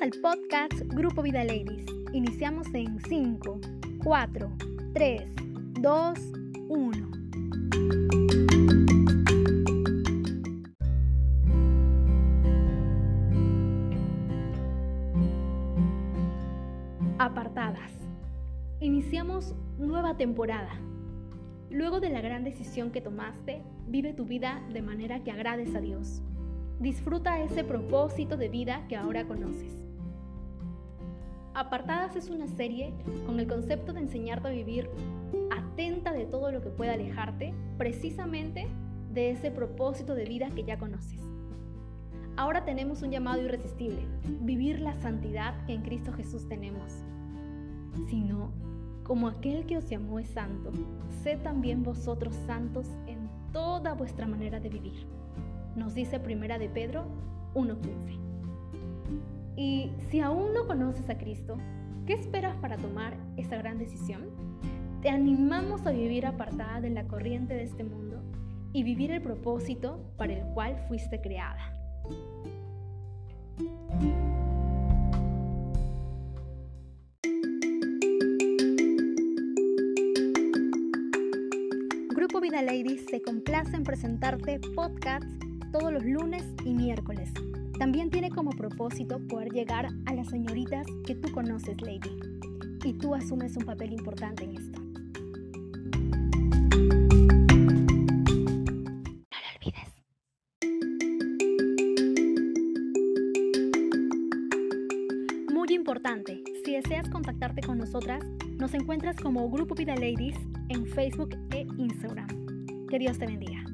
al podcast Grupo Vida Ladies. Iniciamos en 5, 4, 3, 2, 1. Apartadas. Iniciamos nueva temporada. Luego de la gran decisión que tomaste, vive tu vida de manera que agrades a Dios. Disfruta ese propósito de vida que ahora conoces. Apartadas es una serie con el concepto de enseñarte a vivir atenta de todo lo que pueda alejarte precisamente de ese propósito de vida que ya conoces. Ahora tenemos un llamado irresistible, vivir la santidad que en Cristo Jesús tenemos. Si no, como aquel que os llamó es santo, sed también vosotros santos en toda vuestra manera de vivir. Nos dice Primera de Pedro 1.15. Y si aún no conoces a Cristo, ¿qué esperas para tomar esa gran decisión? Te animamos a vivir apartada de la corriente de este mundo y vivir el propósito para el cual fuiste creada. Grupo Vida Ladies se complace en presentarte podcasts todos los lunes y miércoles también tiene como propósito poder llegar a las señoritas que tú conoces, Lady. Y tú asumes un papel importante en esto. No lo olvides. Muy importante, si deseas contactarte con nosotras, nos encuentras como Grupo Vida Ladies en Facebook e Instagram. Que Dios te bendiga.